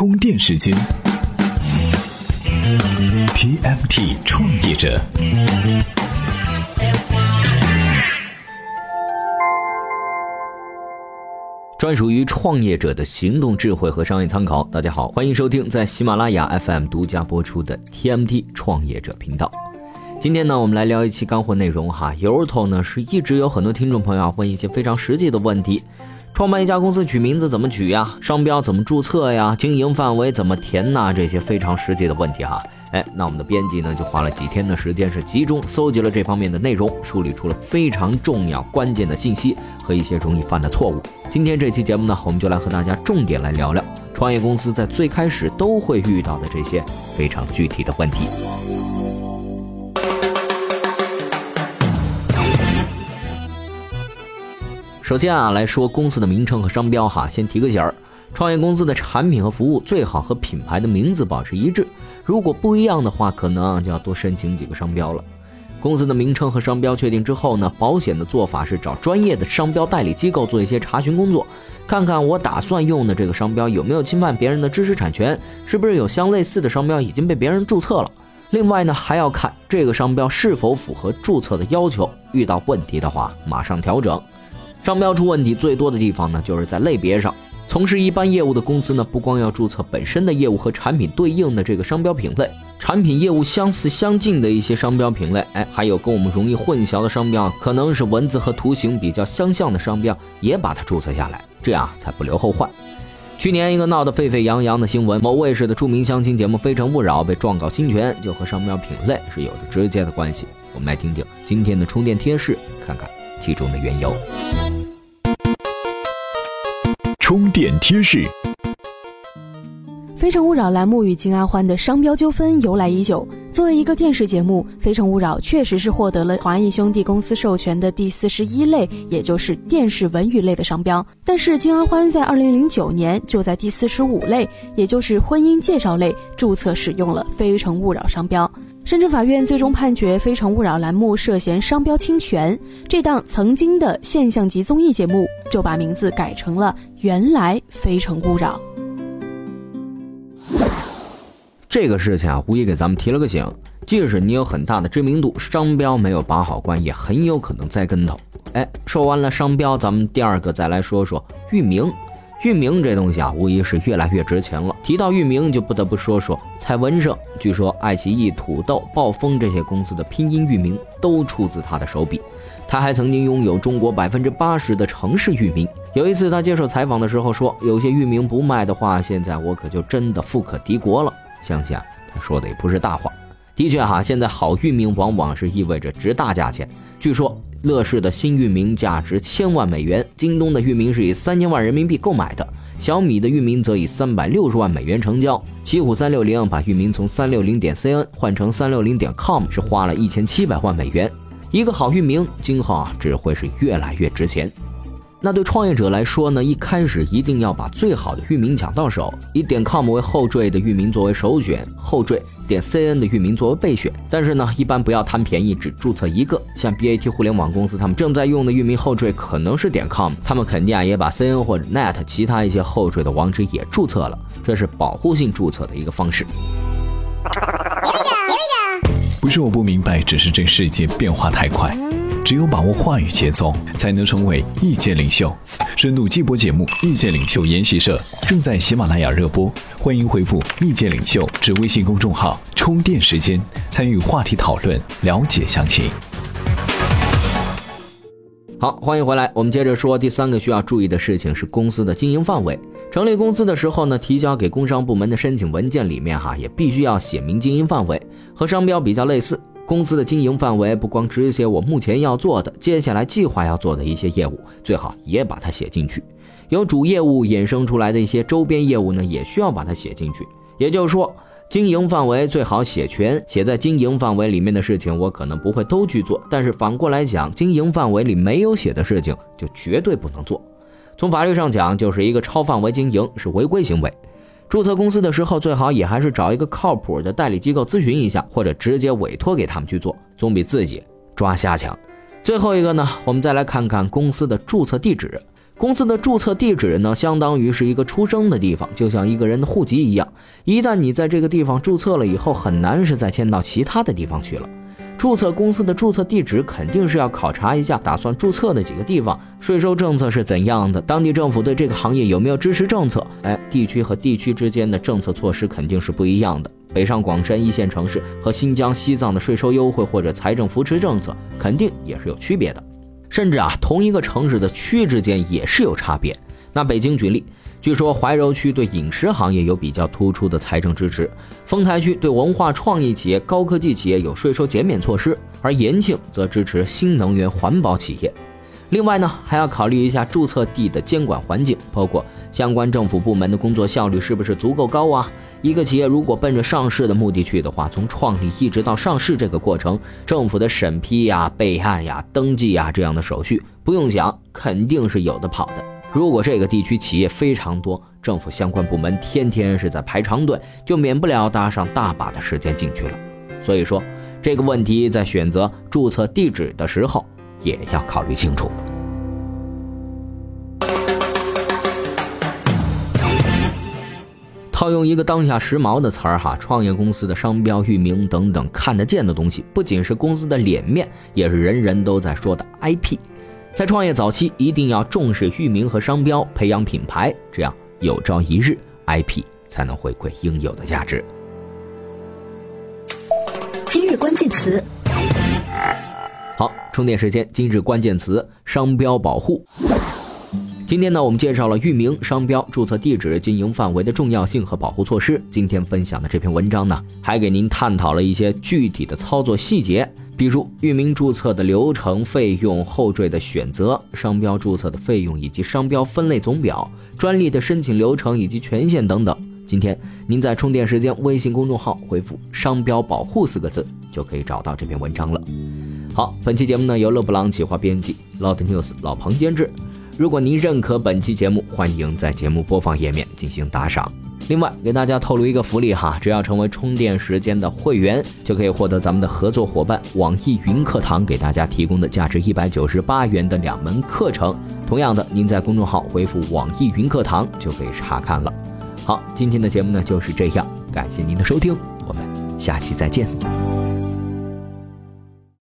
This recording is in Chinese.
充电时间，TMT 创业者。专属于创业者的行动智慧和商业参考。大家好，欢迎收听在喜马拉雅 FM 独家播出的 TMT 创业者频道。今天呢，我们来聊一期干货内容哈。由头呢是一直有很多听众朋友啊问一些非常实际的问题：创办一家公司取名字怎么取呀？商标怎么注册呀？经营范围怎么填呐？这些非常实际的问题哈。哎，那我们的编辑呢就花了几天的时间，是集中搜集了这方面的内容，梳理出了非常重要关键的信息和一些容易犯的错误。今天这期节目呢，我们就来和大家重点来聊聊创业公司在最开始都会遇到的这些非常具体的问题。首先啊，来说公司的名称和商标哈，先提个醒儿。创业公司的产品和服务最好和品牌的名字保持一致，如果不一样的话，可能就要多申请几个商标了。公司的名称和商标确定之后呢，保险的做法是找专业的商标代理机构做一些查询工作，看看我打算用的这个商标有没有侵犯别人的知识产权，是不是有相类似的商标已经被别人注册了。另外呢，还要看这个商标是否符合注册的要求，遇到问题的话马上调整。商标出问题最多的地方呢，就是在类别上。从事一般业务的公司呢，不光要注册本身的业务和产品对应的这个商标品类，产品业务相似相近的一些商标品类，哎，还有跟我们容易混淆的商标，可能是文字和图形比较相像的商标，也把它注册下来，这样才不留后患。去年一个闹得沸沸扬扬的新闻，某卫视的著名相亲节目《非诚勿扰》被状告侵权，就和商标品类是有着直接的关系。我们来听听今天的充电贴士，看看其中的缘由。充电贴士：《非诚勿扰》栏目与金阿欢的商标纠纷由来已久。作为一个电视节目，《非诚勿扰》确实是获得了华谊兄弟公司授权的第四十一类，也就是电视文娱类的商标。但是金阿欢在二零零九年就在第四十五类，也就是婚姻介绍类注册使用了“非诚勿扰”商标。深圳法院最终判决《非诚勿扰》栏目涉嫌商标侵权，这档曾经的现象级综艺节目就把名字改成了“原来非诚勿扰”。这个事情啊，无疑给咱们提了个醒：即使你有很大的知名度，商标没有把好关，也很有可能栽跟头。哎，说完了商标，咱们第二个再来说说域名。域名这东西啊，无疑是越来越值钱了。提到域名，就不得不说说蔡文胜。据说爱奇艺、土豆、暴风这些公司的拼音域名都出自他的手笔。他还曾经拥有中国百分之八十的城市域名。有一次他接受采访的时候说：“有些域名不卖的话，现在我可就真的富可敌国了。”相信，他说的也不是大话。的确哈，现在好域名往往是意味着值大价钱。据说。乐视的新域名价值千万美元，京东的域名是以三千万人民币购买的，小米的域名则以三百六十万美元成交。奇虎三六零把域名从三六零点 cn 换成三六零点 com 是花了一千七百万美元。一个好域名，今后啊只会是越来越值钱。那对创业者来说呢，一开始一定要把最好的域名抢到手，以点 com 为后缀的域名作为首选，后缀点 cn 的域名作为备选。但是呢，一般不要贪便宜，只注册一个。像 BAT 互联网公司，他们正在用的域名后缀可能是点 com，他们肯定啊也把 cn 或者 net 其他一些后缀的网址也注册了，这是保护性注册的一个方式。不是我不明白，只是这世界变化太快。只有把握话语节奏，才能成为意见领袖。深度季播节目《意见领袖研习社》正在喜马拉雅热播，欢迎回复“意见领袖”至微信公众号充电时间，参与话题讨论，了解详情。好，欢迎回来。我们接着说第三个需要注意的事情是公司的经营范围。成立公司的时候呢，提交给工商部门的申请文件里面哈，也必须要写明经营范围，和商标比较类似。公司的经营范围不光只写我目前要做的，接下来计划要做的一些业务，最好也把它写进去。有主业务衍生出来的一些周边业务呢，也需要把它写进去。也就是说，经营范围最好写全，写在经营范围里面的事情，我可能不会都去做。但是反过来讲，经营范围里没有写的事情，就绝对不能做。从法律上讲，就是一个超范围经营是违规行为。注册公司的时候，最好也还是找一个靠谱的代理机构咨询一下，或者直接委托给他们去做，总比自己抓瞎强。最后一个呢，我们再来看看公司的注册地址。公司的注册地址呢，相当于是一个出生的地方，就像一个人的户籍一样。一旦你在这个地方注册了以后，很难是再迁到其他的地方去了。注册公司的注册地址肯定是要考察一下，打算注册的几个地方税收政策是怎样的，当地政府对这个行业有没有支持政策？哎，地区和地区之间的政策措施肯定是不一样的。北上广深一线城市和新疆、西藏的税收优惠或者财政扶持政策肯定也是有区别的。甚至啊，同一个城市的区之间也是有差别。那北京举例，据说怀柔区对饮食行业有比较突出的财政支持，丰台区对文化创意企业、高科技企业有税收减免措施，而延庆则支持新能源环保企业。另外呢，还要考虑一下注册地的监管环境，包括相关政府部门的工作效率是不是足够高啊？一个企业如果奔着上市的目的去的话，从创立一直到上市这个过程，政府的审批呀、备案呀、登记呀这样的手续，不用想，肯定是有的跑的。如果这个地区企业非常多，政府相关部门天天是在排长队，就免不了搭上大把的时间进去了。所以说，这个问题在选择注册地址的时候也要考虑清楚。套用一个当下时髦的词儿哈，创业公司的商标、域名等等看得见的东西，不仅是公司的脸面，也是人人都在说的 IP。在创业早期，一定要重视域名和商标，培养品牌，这样有朝一日 IP 才能回馈应有的价值。今日关键词，好，充电时间。今日关键词：商标保护。今天呢，我们介绍了域名、商标、注册地址、经营范围的重要性和保护措施。今天分享的这篇文章呢，还给您探讨了一些具体的操作细节，比如域名注册的流程、费用、后缀的选择、商标注册的费用以及商标分类总表、专利的申请流程以及权限等等。今天您在充电时间微信公众号回复“商标保护”四个字，就可以找到这篇文章了。好，本期节目呢由勒布朗企划编辑，Loud News 老彭监制。如果您认可本期节目，欢迎在节目播放页面进行打赏。另外，给大家透露一个福利哈，只要成为充电时间的会员，就可以获得咱们的合作伙伴网易云课堂给大家提供的价值一百九十八元的两门课程。同样的，您在公众号回复“网易云课堂”就可以查看了。好，今天的节目呢就是这样，感谢您的收听，我们下期再见。